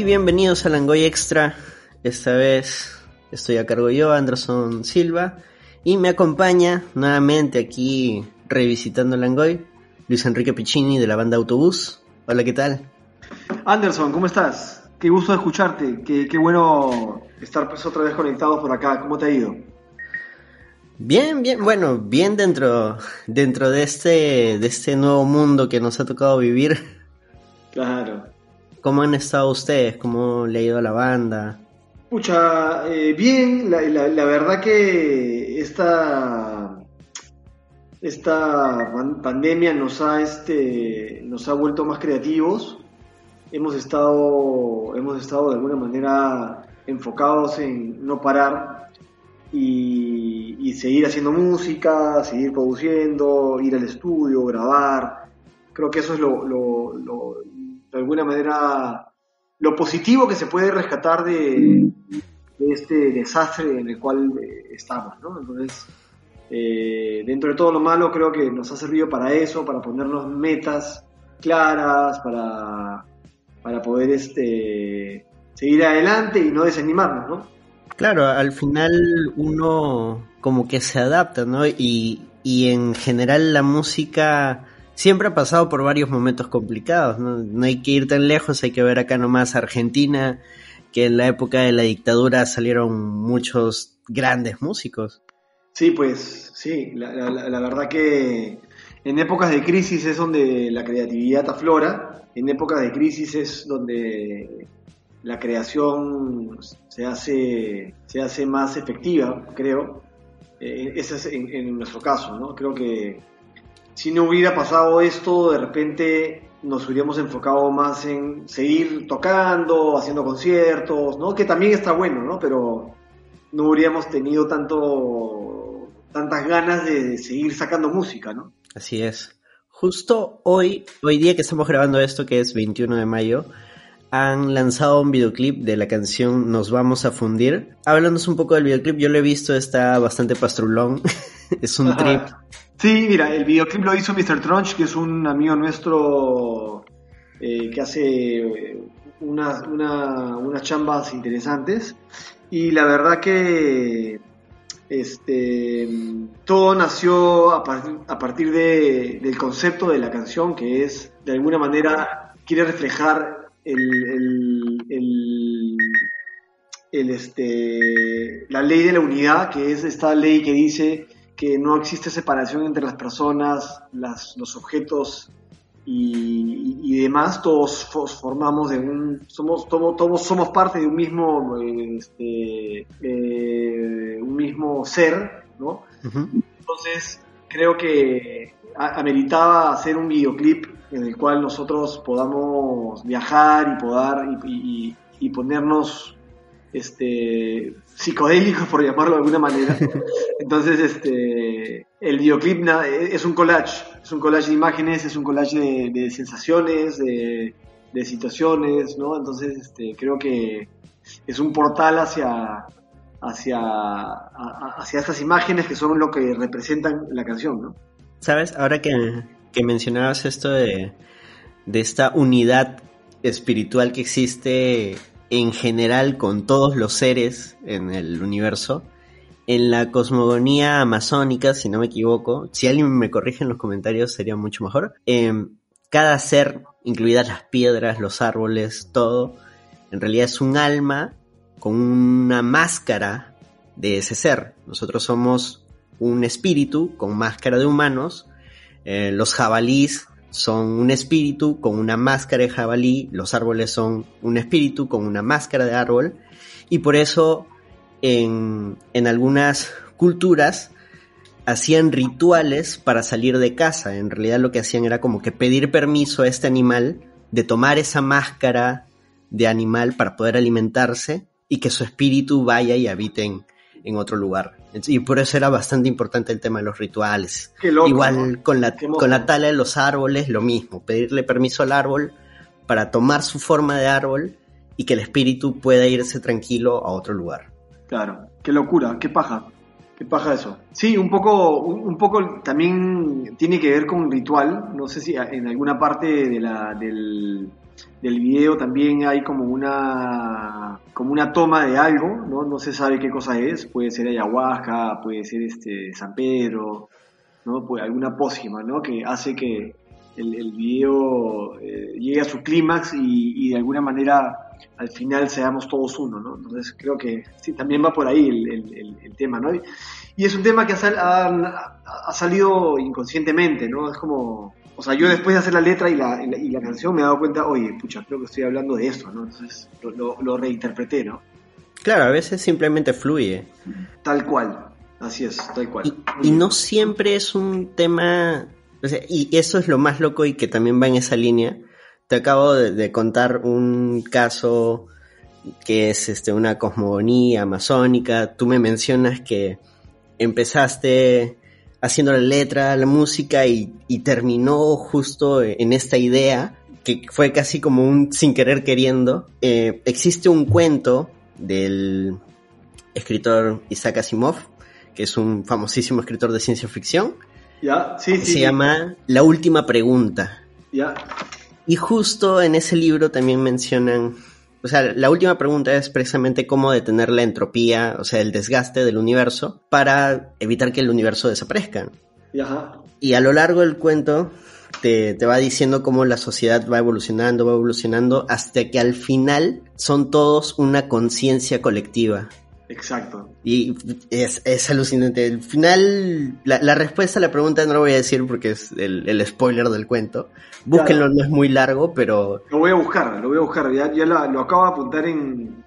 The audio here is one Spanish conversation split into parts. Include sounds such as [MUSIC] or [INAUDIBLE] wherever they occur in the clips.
y bienvenidos a Langoy Extra. Esta vez estoy a cargo yo, Anderson Silva, y me acompaña nuevamente aquí revisitando Langoy, Luis Enrique Piccini de la banda Autobús. Hola, ¿qué tal? Anderson, ¿cómo estás? Qué gusto escucharte, qué, qué bueno estar pues otra vez conectados por acá. ¿Cómo te ha ido? Bien, bien, bueno, bien dentro, dentro de este, de este nuevo mundo que nos ha tocado vivir. Claro. ¿Cómo han estado ustedes? ¿Cómo le ha ido a la banda? Pucha, eh, bien, la, la, la, verdad que esta, esta pandemia nos ha, este, nos ha vuelto más creativos. Hemos estado, hemos estado de alguna manera enfocados en no parar y, y, seguir haciendo música, seguir produciendo, ir al estudio, grabar. Creo que eso es lo, lo, lo de alguna manera lo positivo que se puede rescatar de, este desastre en el cual eh, estamos. ¿no? Entonces, eh, dentro de todo lo malo, creo que nos ha servido para eso, para ponernos metas claras, para, para poder este, seguir adelante y no desanimarnos, ¿no? Claro, al final uno como que se adapta, ¿no? Y, y en general la música siempre ha pasado por varios momentos complicados, ¿no? No hay que ir tan lejos, hay que ver acá nomás Argentina, que en la época de la dictadura salieron muchos grandes músicos. Sí, pues sí, la, la, la verdad que en épocas de crisis es donde la creatividad aflora, en épocas de crisis es donde la creación se hace, se hace más efectiva, creo. Eh, ese es en, en, nuestro caso, ¿no? Creo que si no hubiera pasado esto, de repente nos hubiéramos enfocado más en seguir tocando, haciendo conciertos, ¿no? Que también está bueno, ¿no? Pero no hubiéramos tenido tanto, tantas ganas de seguir sacando música, ¿no? Así es. Justo hoy, hoy día que estamos grabando esto, que es 21 de mayo, han lanzado un videoclip de la canción Nos vamos a fundir. Hablándonos un poco del videoclip, yo lo he visto, está bastante pastrulón. [LAUGHS] es un Ajá. trip. Sí, mira, el videoclip lo hizo Mr. Trunch, que es un amigo nuestro eh, que hace unas, una, unas chambas interesantes. Y la verdad que este, todo nació a, partir, de, del concepto de la canción, que es, de alguna manera, quiere reflejar el, este, la ley de la unidad, que es esta ley que dice que no existe separación entre las personas, las, los objetos y, y, y, demás, todos formamos de un, somos, todos, todos somos parte de un mismo, este, eh, un mismo ser, ¿no? Uh -huh. Entonces, creo que ameritaba hacer un videoclip en el cual nosotros podamos viajar y y, y ponernos este psicodélicos por llamarlo de alguna manera. [LAUGHS] Entonces este el videoclip es un collage es un collage de imágenes es un collage de, de sensaciones de, de, situaciones no entonces este creo que es un portal hacia hacia hacia estas imágenes que son lo que representan la canción no sabes ahora que que mencionabas esto de, de esta unidad espiritual que existe en general con todos los seres en el universo. En la cosmogonía amazónica, si no me equivoco, si alguien me corrige en los comentarios sería mucho mejor. Eh, cada ser, incluidas las piedras, los árboles, todo, en realidad es un alma con una máscara de ese ser. Nosotros somos un espíritu con máscara de humanos eh, los jabalíes son un espíritu con una máscara de jabalí, los árboles son un espíritu con una máscara de árbol, y por eso en, en algunas culturas hacían rituales para salir de casa. En realidad lo que hacían era como que pedir permiso a este animal de tomar esa máscara de animal para poder alimentarse y que su espíritu vaya y habite en, en otro lugar. Y por eso era bastante importante el tema de los rituales. Loco, Igual ¿no? con, la, con la tala de los árboles, lo mismo. Pedirle permiso al árbol para tomar su forma de árbol y que el espíritu pueda irse tranquilo a otro lugar. Claro, qué locura, qué paja. Qué paja eso. Sí, un poco, un poco también tiene que ver con ritual. No sé si en alguna parte de la, del, del video también hay como una como una toma de algo, ¿no? No se sabe qué cosa es, puede ser ayahuasca, puede ser este San Pedro, ¿no? Pues alguna pócima, ¿no? Que hace que el, video eh, llegue a su clímax y, y, de alguna manera al final seamos todos uno, ¿no? Entonces creo que sí, también va por ahí el, el, el tema, ¿no? Y, es un tema que ha, ha, ha salido inconscientemente, ¿no? Es como o sea, yo después de hacer la letra y la, y la, canción me he dado cuenta, oye, pucha, creo que estoy hablando de esto, ¿no? Entonces lo, lo, reinterpreté, ¿no? Claro, a veces simplemente fluye. Tal cual, así es, tal cual. Y, y no siempre es un tema, o sea, y eso es lo más loco y que también va en esa línea. Te acabo de, de contar un caso que es este, una cosmogonía amazónica. Tú me mencionas que empezaste haciendo la letra, la música y, y, terminó justo en esta idea que fue casi como un sin querer queriendo. Eh, existe un cuento del escritor Isaac Asimov, que es un famosísimo escritor de ciencia ficción. Ya, sí, sí. Se sí. llama La última pregunta. Ya. Y justo en ese libro también mencionan o sea, la última pregunta es precisamente cómo detener la entropía, o sea, el desgaste del universo, para evitar que el universo desaparezca. Ajá. Y a lo largo del cuento te, te, va diciendo cómo la sociedad va evolucionando, va evolucionando, hasta que al final son todos una conciencia colectiva. Exacto. Y es, es alucinante. Al final, la, la, respuesta a la pregunta no lo voy a decir porque es el, el spoiler del cuento. Búsquenlo, claro. no es muy largo, pero... Lo voy a buscar, lo voy a buscar. Ya, ya lo, lo, acabo de apuntar en,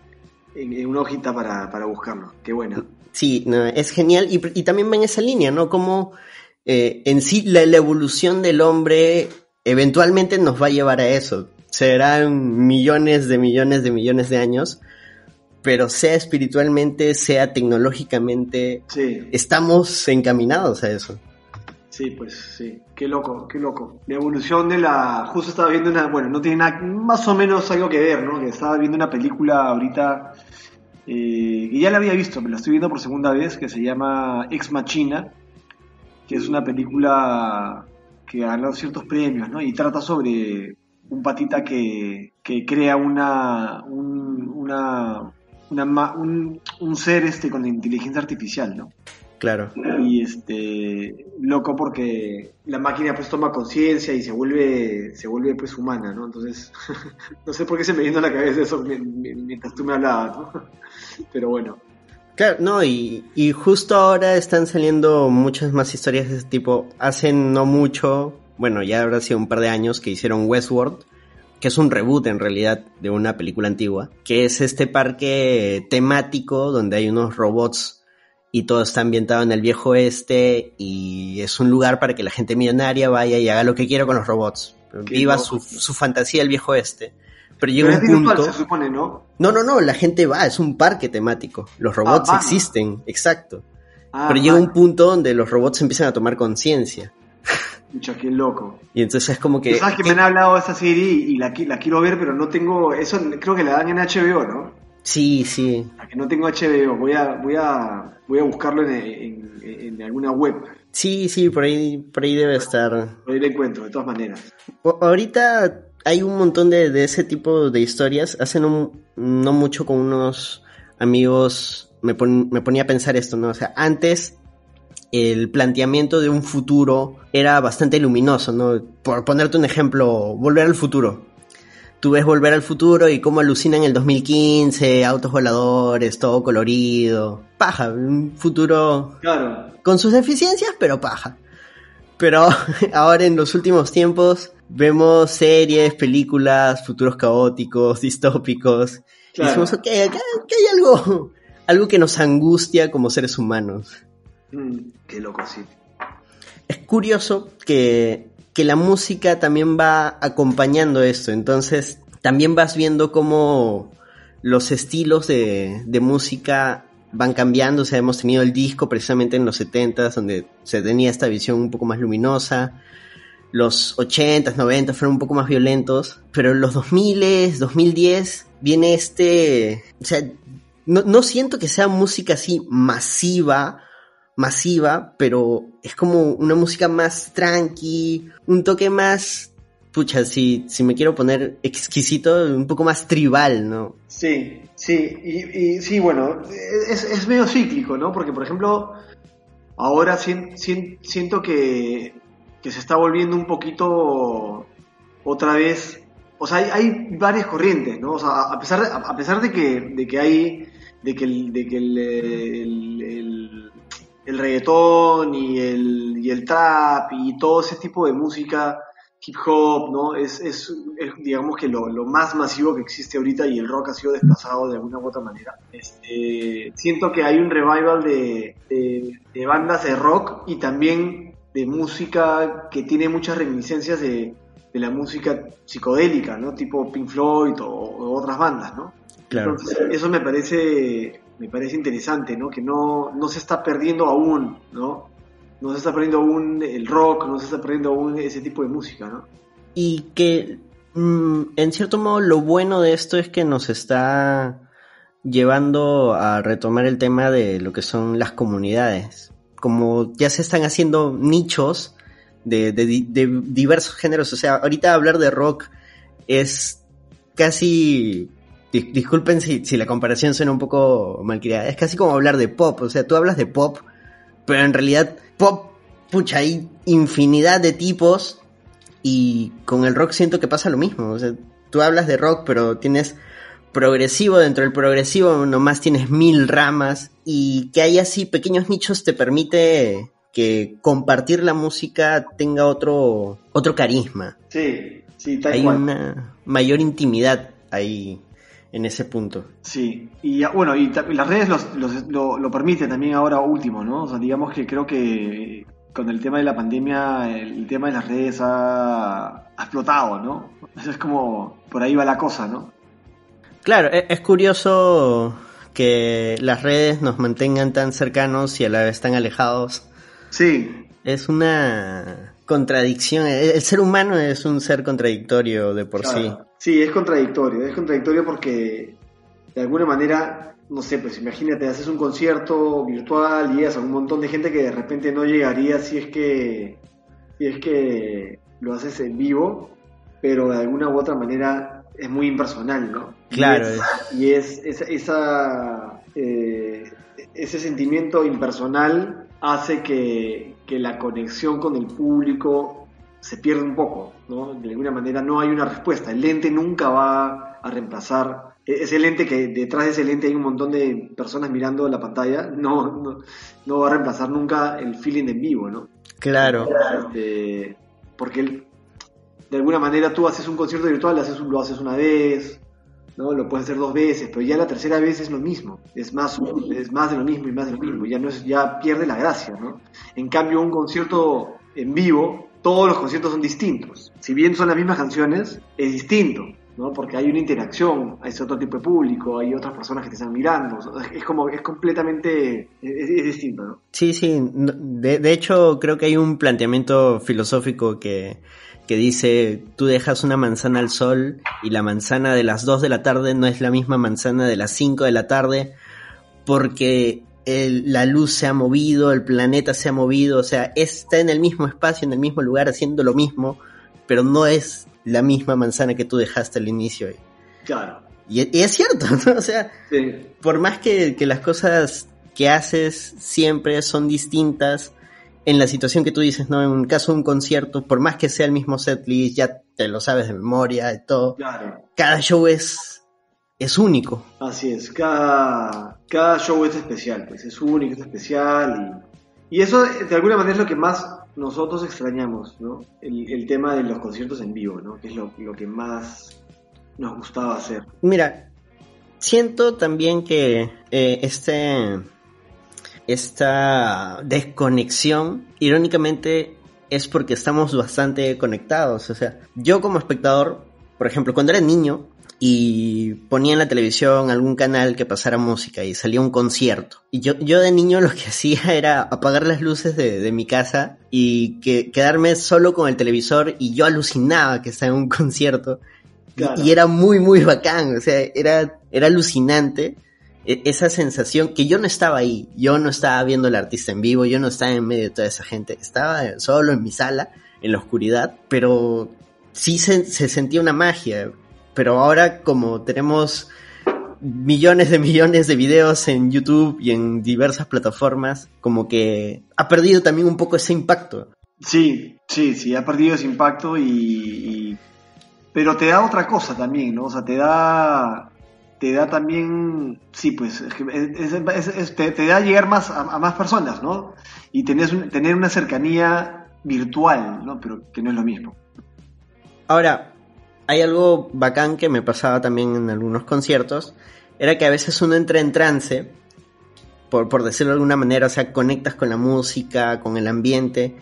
en, en una hojita para, para, buscarlo. Qué buena. Sí, no, es genial. Y, y, también va en esa línea, ¿no? Como eh, en sí la, la evolución del hombre eventualmente nos va a llevar a eso. Serán millones de millones de millones de años pero sea espiritualmente, sea tecnológicamente, sí. estamos encaminados a eso. Sí, pues sí, qué loco, qué loco. La evolución de la... Justo estaba viendo una... Bueno, no tiene nada, más o menos algo que ver, ¿no? Que estaba viendo una película ahorita, eh, que ya la había visto, me la estoy viendo por segunda vez, que se llama Ex Machina, que es una película que ha ganado ciertos premios, ¿no? Y trata sobre un patita que, que crea una, un, una una, un, un, ser este con inteligencia artificial, ¿no? Claro. Y este loco porque la máquina pues toma conciencia y se vuelve se vuelve pues humana, ¿no? Entonces [LAUGHS] no sé por qué se me vino a la cabeza eso mientras tú me hablabas, ¿no? [LAUGHS] Pero bueno. Claro, no, y, y justo ahora están saliendo muchas más historias de ese tipo. Hace no mucho, bueno, ya habrá sido un par de años que hicieron Westworld, que es un reboot en realidad de una película antigua, que es este parque temático donde hay unos robots y todo está ambientado en el viejo oeste y es un lugar para que la gente millonaria vaya y haga lo que quiera con los robots, viva su, su, fantasía del viejo oeste. Pero llega Pero un punto... se supone, ¿no? No, no, no, la gente va, es un parque temático. Los robots ah, existen, exacto. Ah, Pero llega un punto donde los robots empiezan a tomar conciencia. Mucha, qué loco. Y entonces es como que. ¿Sabes que me han hablado de esta serie y la, la, quiero ver, pero no tengo. Eso creo que la dan en HBO, ¿no? Sí, sí. La que no tengo HBO, voy a, voy a, voy a buscarlo en, en, en, alguna web. Sí, sí, por ahí, por ahí debe estar. Por ahí la encuentro, de todas maneras. Ahorita hay un montón de, de ese tipo de historias. Hace no, no mucho con unos amigos me, pon, me ponía a pensar esto, ¿no? O sea, antes el planteamiento de un futuro era bastante luminoso, ¿no? Por ponerte un ejemplo, Volver al futuro. Tú ves Volver al futuro y cómo alucina en el 2015, autos voladores, todo colorido. Paja, un futuro claro. con sus deficiencias, pero paja. Pero [LAUGHS] ahora en los últimos tiempos vemos series, películas, futuros caóticos, distópicos. Claro. Y decimos, ok, acá, acá hay algo, algo que nos angustia como seres humanos. Mm, qué loco, sí. Es curioso que, que, la música también va acompañando esto, entonces también vas viendo cómo los estilos de, de música van cambiando, o sea, hemos tenido el disco precisamente en los 70s, donde se tenía esta visión un poco más luminosa, los 80s, 90 fueron un poco más violentos, pero en los 2000s, 2010 viene este, o sea, no, no siento que sea música así masiva, masiva, pero es como una música más tranqui, un toque más pucha, si, si me quiero poner exquisito, un poco más tribal, ¿no? Sí, sí, y, sí, bueno, es, es, medio cíclico, ¿no? Porque, por ejemplo, ahora siento que, que se está volviendo un poquito otra vez o sea, hay, varias corrientes, ¿no? O sea, a pesar a pesar de que, de que hay, de que el, de que el, el, el, reggaetón y el, y el trap y todo ese tipo de música hip hop, ¿no? Es, es, digamos que lo, lo, más masivo que existe ahorita y el rock ha sido desplazado de alguna u otra manera. Este, siento que hay un revival de, de, de bandas de rock y también de música que tiene muchas reminiscencias de, de la música psicodélica, ¿no? Tipo Pink Floyd o, otras bandas, ¿no? Claro. eso me parece, me parece interesante, ¿no? Que no, no se está perdiendo aún, ¿no? No se está perdiendo aún el rock, no se está perdiendo aún ese tipo de música, ¿no? Y que, mm, en cierto modo, lo bueno de esto es que nos está llevando a retomar el tema de lo que son las comunidades. Como ya se están haciendo nichos, de, diversos géneros. O sea, ahorita hablar de rock es casi disculpen si, si, la comparación suena un poco mal creada, es casi como hablar de pop, o sea, tú hablas de pop, pero en realidad pop, pucha, hay infinidad de tipos y con el rock siento que pasa lo mismo, o sea, tú hablas de rock, pero tienes progresivo, dentro del progresivo nomás tienes mil ramas y que hay así pequeños nichos te permite que compartir la música tenga otro, otro carisma. Sí, sí, tal Hay una mayor intimidad ahí en ese punto. Sí, y bueno, y, las redes lo, lo permiten también ahora último, ¿no? O sea, digamos que creo que con el tema de la pandemia, el tema de las redes ha, ha explotado, ¿no? Eso es como, por ahí va la cosa, ¿no? Claro, e, es curioso que las redes nos mantengan tan cercanos y a la vez tan alejados Sí. Es una contradicción. El ser humano es un ser contradictorio de por sí. Sí, es contradictorio. Es contradictorio porque de alguna manera, no sé, pues imagínate, haces un concierto virtual y llegas a un montón de gente que de repente no llegaría si es que, si es que lo haces en vivo, pero de alguna u otra manera es muy impersonal, ¿no? Claro. Y es, esa, eh, ese sentimiento impersonal hace que, la conexión con el público se pierda un poco, ¿no? De alguna manera no hay una respuesta. El lente nunca va a reemplazar e-, ese lente que detrás de ese lente hay un montón de personas mirando la pantalla, no, no, va a reemplazar nunca el feeling en vivo, ¿no? Claro. Este, porque de alguna manera tú haces un concierto virtual, lo haces, lo haces una vez, ¿no? Lo puedes hacer dos veces, pero ya la tercera vez es lo mismo, es más, es más de lo mismo y más de lo mismo, ya, no es, ya pierde la gracia, ¿no? En cambio, un concierto en vivo, todos los conciertos son distintos. Si bien son las mismas canciones, es distinto, ¿no? Porque hay una interacción, hay otro tipo de público, hay otras personas que te están mirando, es como, es completamente, es, distinto, ¿no? Sí, sí, de, hecho creo que hay un planteamiento filosófico que que dice, tú dejas una manzana al sol y la manzana de las 2 de la tarde no es la misma manzana de las 5 de la tarde porque la luz se ha movido, el planeta se ha movido, o sea, está en el mismo espacio, en el mismo lugar, haciendo lo mismo, pero no es la misma manzana que tú dejaste al inicio. Claro. Y, es cierto, [LAUGHS] ¿no? O sea, por más que, que las cosas que haces siempre son distintas, en la situación que tú dices, ¿no? En un caso de un concierto, por más que sea el mismo setlist, ya te lo sabes de memoria y todo. Claro. Cada show es, es único. Así es, cada, cada show es especial, pues es único, es especial. Y, y eso de alguna manera es lo que más nosotros extrañamos, ¿no? El, el tema de los conciertos en vivo, ¿no? Que es lo, lo que más nos gustaba hacer. Mira, siento también que eh, este esta desconexión, irónicamente, es porque estamos bastante conectados. O sea, yo como espectador, por ejemplo, cuando era niño y ponía en la televisión algún canal que pasara música y salía un concierto. Y yo, yo de niño lo que [LAUGHS] hacía era apagar las luces de, mi casa y que, quedarme solo con el televisor y yo alucinaba que estaba en un [LAUGHS] concierto. Y, y, era muy, muy bacán, o sea, era, era alucinante e-, esa sensación que yo no estaba ahí, yo no estaba viendo al artista en vivo, yo no estaba en medio de toda esa gente, estaba solo en mi sala, en la oscuridad, pero sí se, se sentía una magia, pero ahora como tenemos millones de millones de videos en YouTube y en diversas plataformas, como que ha perdido también un poco ese impacto. Sí, sí, sí, ha perdido ese impacto y, pero te da otra cosa también, ¿no? O sea, te da te da también, sí, pues, te, da llegar más a, más personas, ¿no? Y tener, tener una cercanía virtual, ¿no? Pero que no es lo mismo. Ahora, hay algo bacán que me pasaba también en algunos conciertos, era que a veces uno entra en trance, por, por decirlo de alguna manera, o sea, conectas con la música, con el ambiente,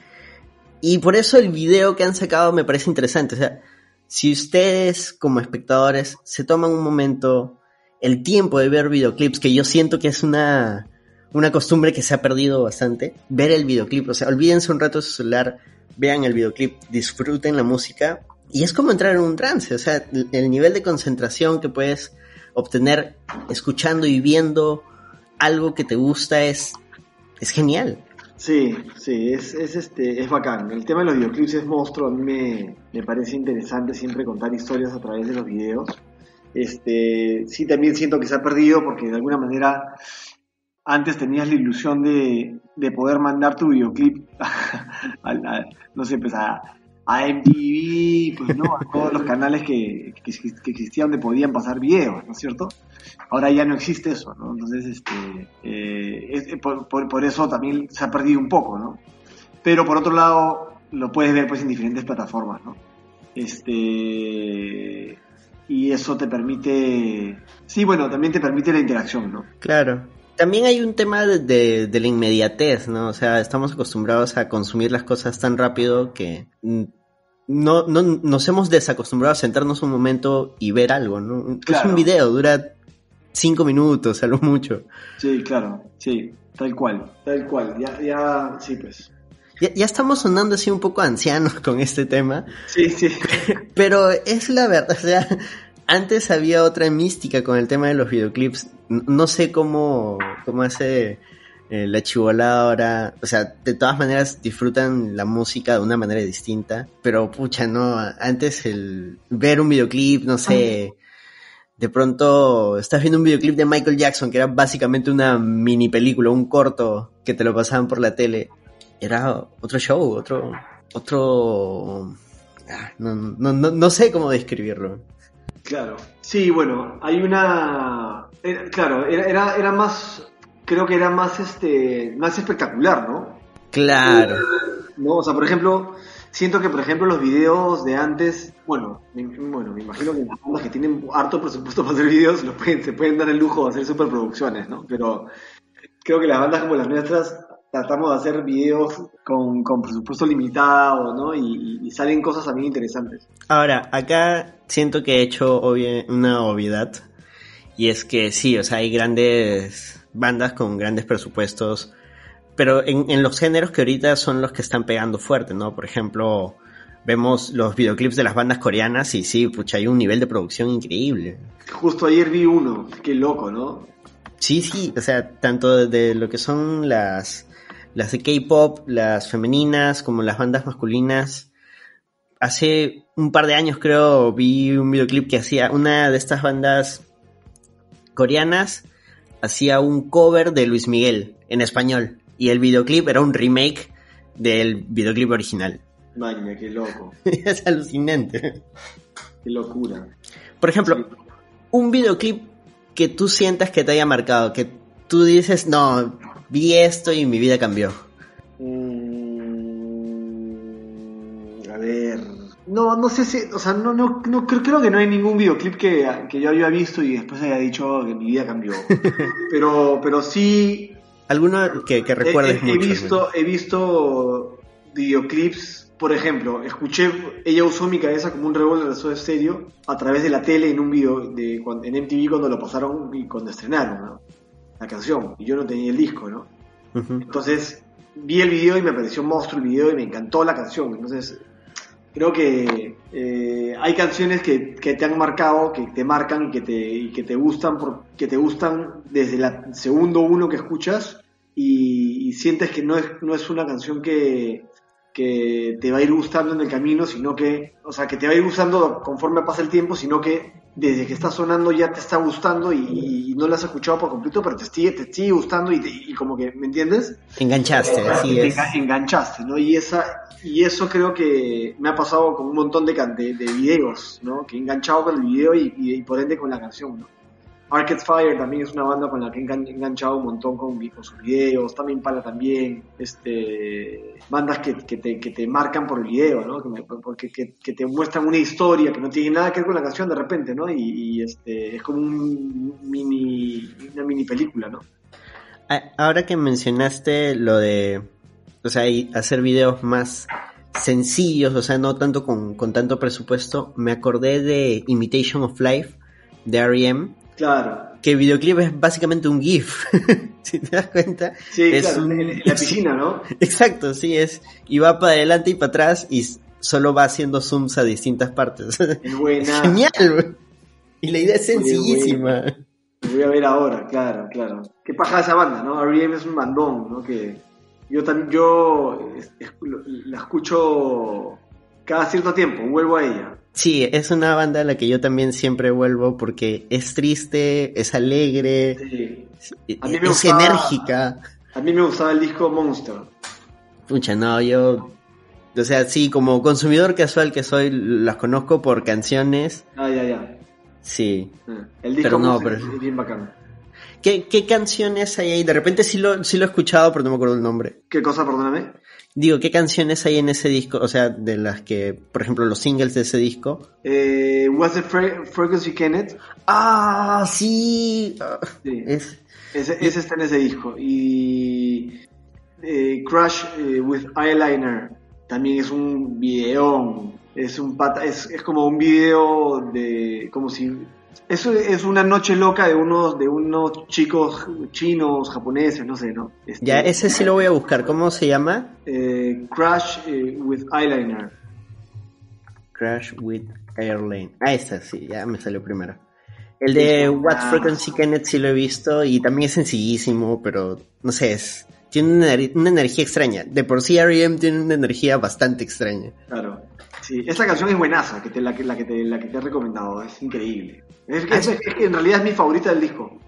y por eso el video que han sacado me parece interesante, o sea, si ustedes como espectadores se toman un momento, el tiempo de ver videoclips, que yo siento que es una, una costumbre que se ha perdido bastante, ver el videoclip, o sea, olvídense un rato de su celular, vean el videoclip, disfruten la música, y es como entrar en un trance, o sea, el nivel de concentración que puedes obtener escuchando y viendo algo que te gusta es, es genial. Sí, sí, es, es, este, es bacán. El tema de los videoclips es monstruo, a mí me, parece interesante siempre contar historias a través de los videos. Este, sí, también siento que se ha perdido porque de alguna manera antes tenías la ilusión de, de poder mandar tu videoclip [LAUGHS] a, no sé, pues a, a MTV, pues no, a todos los canales que, que, existían donde podían pasar videos, ¿no es cierto? Ahora ya no existe eso, ¿no? Entonces, este, eh, por, por, eso también se ha perdido un poco, ¿no? Pero por otro lado, lo puedes ver pues en diferentes plataformas, ¿no? Este, y eso te permite, sí, bueno, también te permite la interacción, ¿no? Claro. También hay un tema de, de, la inmediatez, ¿no? O sea, estamos acostumbrados a consumir las cosas tan rápido que no, no nos hemos desacostumbrado a sentarnos un momento y ver algo, ¿no? Es un video, dura cinco minutos, algo mucho. Sí, claro, sí, tal cual, tal cual, ya, ya, sí, pues. Ya, ya, estamos sonando así un poco ancianos con este tema. Sí, sí. [LAUGHS] Pero es la verdad, o sea, antes había otra mística con el tema de los videoclips. No sé cómo, cómo hace eh, la chivolada ahora, o sea, de todas maneras disfrutan la música de una manera distinta, pero pucha, no, antes el ver un videoclip, no sé, de pronto estás viendo un videoclip de Michael Jackson, que era básicamente una mini película, un corto que te lo pasaban por la tele, era otro show, otro, otro, ah, no, no, no, no sé cómo describirlo. Claro, sí, bueno, hay una, claro, era, era más creo que era más este más espectacular, ¿no? Claro. No, o sea, por ejemplo, siento que por ejemplo los videos de antes, bueno, me, bueno, me imagino que las bandas que tienen harto presupuesto para hacer videos los pueden, se pueden dar el lujo de hacer superproducciones, ¿no? Pero creo que las bandas como las nuestras tratamos de hacer videos con, con presupuesto limitado, ¿no? Y, y, salen cosas también interesantes. Ahora, acá siento que he hecho una obviedad. Y es que sí, o sea, hay grandes bandas con grandes presupuestos, pero en, los géneros que ahorita son los que están pegando fuerte, ¿no? Por ejemplo, vemos los videoclips de las bandas coreanas y sí, pucha, hay un nivel de producción increíble. Justo ayer vi uno, qué loco, ¿no? Sí, sí, o sea, tanto de lo que son las, las de K-pop, las femeninas, como las bandas masculinas. Hace un par de años creo vi un videoclip que hacía una de estas bandas coreanas hacía un cover de Luis Miguel en español y el videoclip era un remake del videoclip original. Maña, qué loco. [LAUGHS] es alucinante. Qué locura. Por ejemplo, un videoclip que tú sientas que te haya marcado, que tú dices, no, vi esto y mi vida cambió. No, no sé si, o sea, no, no, no creo, creo que no hay ningún videoclip que, que yo haya visto y después haya dicho que mi vida cambió. [LAUGHS] pero, pero sí. ¿Alguno que, que recuerdes he, he, visto, he visto videoclips, por ejemplo, escuché, ella usó mi cabeza como un revólver de su estéreo a través de la tele en un video de, en MTV cuando lo pasaron y cuando estrenaron la canción. Y yo no tenía el disco, ¿no? Entonces vi el video y me pareció monstruo el video y me encantó la canción. Entonces creo que eh, hay canciones que, te han marcado, que te marcan y que te, que te gustan, que te gustan desde el segundo uno que escuchas y, sientes que no es, no es una canción que, que te va a ir gustando en el camino, sino que, o sea, que te va a ir gustando conforme pasa el tiempo, sino que desde que está sonando ya te está gustando y, no lo has escuchado por completo, pero te sigue, te sigue gustando y, como que, ¿me entiendes? Enganchaste, así es. Enganchaste, ¿no? Y, esa, y eso creo que me ha pasado con un montón de, de, de videos, ¿no? Que he enganchado con el video y, y por ende con la canción, ¿no? Arcade Fire también es una banda con la que he enganchado un montón con, sus videos, también para también, este, bandas que, te, marcan por el video, ¿no? porque que, te muestran una historia que no tiene nada que ver con la canción de repente, ¿no? Y, este, es como un mini, una mini película, ¿no? Ahora que mencionaste lo de, o sea, hacer videos más sencillos, o sea, no tanto con, con tanto presupuesto, me acordé de Imitation of Life de R.E.M., Claro. Que el videoclip es básicamente un GIF, [LAUGHS] si te das cuenta. Sí, es claro, en, la piscina, ¿no? [LAUGHS] Exacto, sí, es. Y va para adelante y para atrás y solo va haciendo zooms a distintas partes. Es buena. [LAUGHS] Genial, Y la idea es sencillísima. voy a ver ahora, claro, claro. Qué paja esa banda, ¿no? R.E.M. es un bandón, ¿no? Que yo también, yo la escucho cada cierto tiempo, vuelvo a ella. Sí, es una banda a la que yo también siempre vuelvo porque es triste, es alegre, es enérgica. A mí me gustaba el disco Monster. Pucha, no, yo. O sea, sí, como consumidor casual que soy, las conozco por canciones. Ah, ya, ya. Sí. Ah, el disco es bien bacán. ¿Qué, ¿Qué, canciones hay ahí? De repente sí lo, sí lo he escuchado, pero no me acuerdo el nombre. ¿Qué cosa, perdóname? Digo, ¿qué canciones hay en ese disco? O sea, de las que, por ejemplo, los singles de ese disco. Eh, Was it Fergus y Kenneth? Ah, sí. Es... Ese, está en ese disco. Y eh, Crush eh, with Eyeliner también es un videón. Es un pata, es, es como un video de como si eso es una noche loca de unos, de unos chicos chinos, japoneses, no sé, ¿no? Este, ya, ese sí lo voy a buscar. ¿Cómo se llama? Eh, Crash eh, with Eyeliner. Crash with Airline. Ah, ese sí, ya me salió primero. El de What Frequency Kenneth sí lo he visto y también es sencillísimo, pero no sé, es, tiene una, una energía extraña. De por sí R.E.M. tiene una energía bastante extraña. Claro. Sí, esa canción es buenaza, que te, la, que, la, que te, la que te he recomendado, es increíble. Es que, en realidad es mi favorita del disco.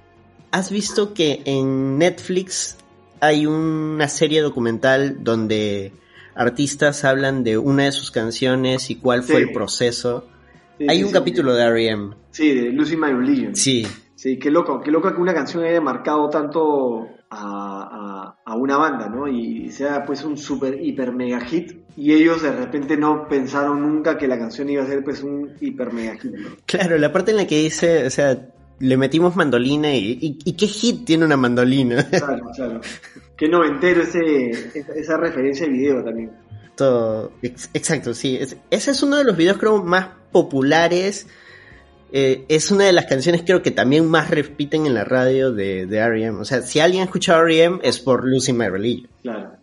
¿Has visto que en Netflix hay una serie documental donde artistas hablan de una de sus canciones y cuál fue el proceso? hay un capítulo de R.E.M. Sí, de Losing My Religion. Sí. Sí, qué loco, qué loco que una canción haya marcado tanto a, a, una banda, ¿no? Y sea pues un super, hiper, mega hit. Y ellos de repente no pensaron nunca que la canción iba a ser pues un hiper, mega hit. Claro, la parte en la que dice, o sea, le metimos mandolina y, y, qué hit tiene una mandolina. Claro, claro. Qué noventero ese, esa, esa referencia de video también. Todo, exacto, sí. ese es uno de los videos creo más populares eh, es una de las canciones creo que también más repiten en la radio de, de R.E.M. O sea, si alguien ha escuchado R.E.M. es por Lucy My Religion. Claro,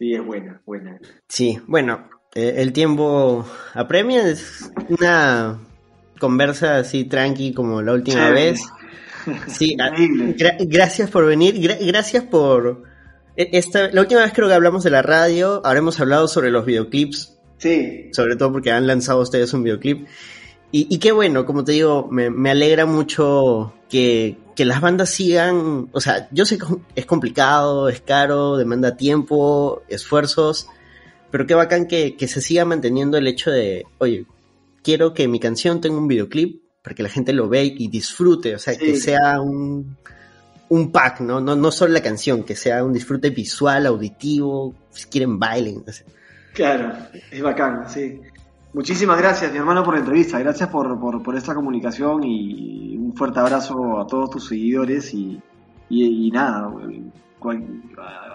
sí, es buena, buena. Sí, bueno, eh, el tiempo apremia, es una conversa así tranqui como la última vez. [LAUGHS] Sí, ah, gracias por venir, gracias por... E, esta, la última vez creo que hablamos de la radio, ahora hemos hablado sobre los videoclips. Sí. Sobre todo porque han lanzado ustedes un videoclip. Y, qué bueno, como te digo, me, alegra mucho que, las bandas sigan, o sea, yo sé que es complicado, es caro, demanda tiempo, esfuerzos, pero qué bacán que, se siga manteniendo el hecho de, oye, quiero que mi canción tenga un videoclip para que la gente lo vea y disfrute, o sea, que sea un, un pack, ¿no? ¿no? No solo la canción, que sea un disfrute visual, auditivo, si quieren bailen, no sé. Claro, es bacán, sí. Muchísimas gracias, mi hermano, por la entrevista. Gracias por, por, esta comunicación y un fuerte abrazo a todos tus seguidores. Y, y, nada,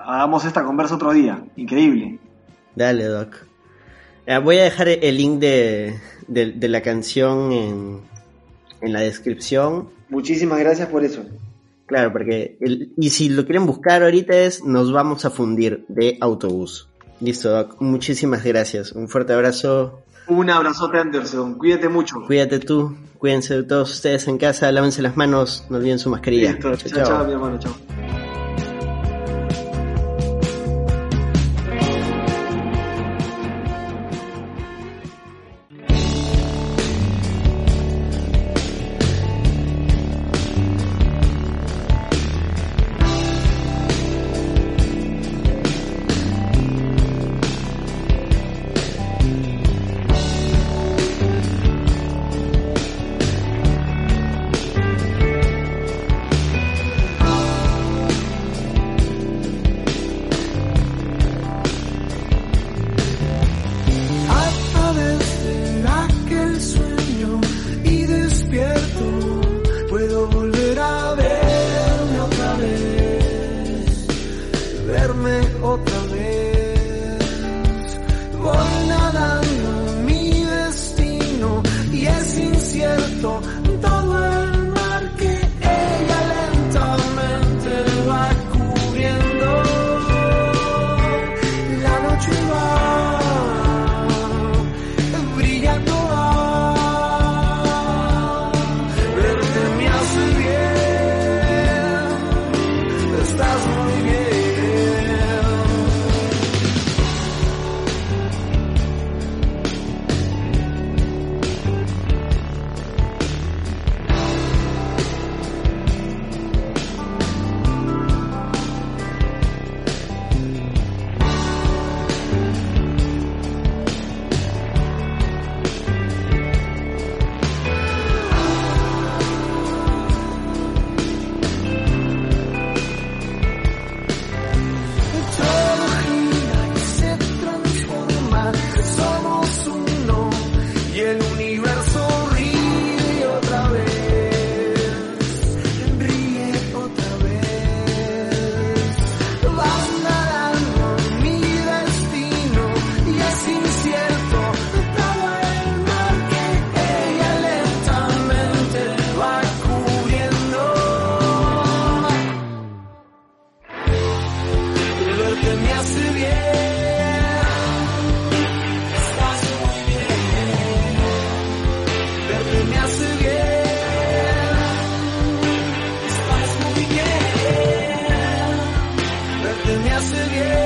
hagamos esta conversa otro día. Increíble. Dale, Doc. voy a dejar el link de, de, la canción en, en, la descripción. Muchísimas gracias por eso. Claro, porque. y si lo quieren buscar ahorita es Nos vamos a fundir de autobús. Listo, Doc. Muchísimas gracias. Un fuerte abrazo. Un abrazote, Anderson. Cuídate mucho. Cuídate tú. Cuídense de todos ustedes en casa. Lávense las manos. No olviden su mascarilla. chao, chao, chao, mi hermano. Chao. Me hace bien.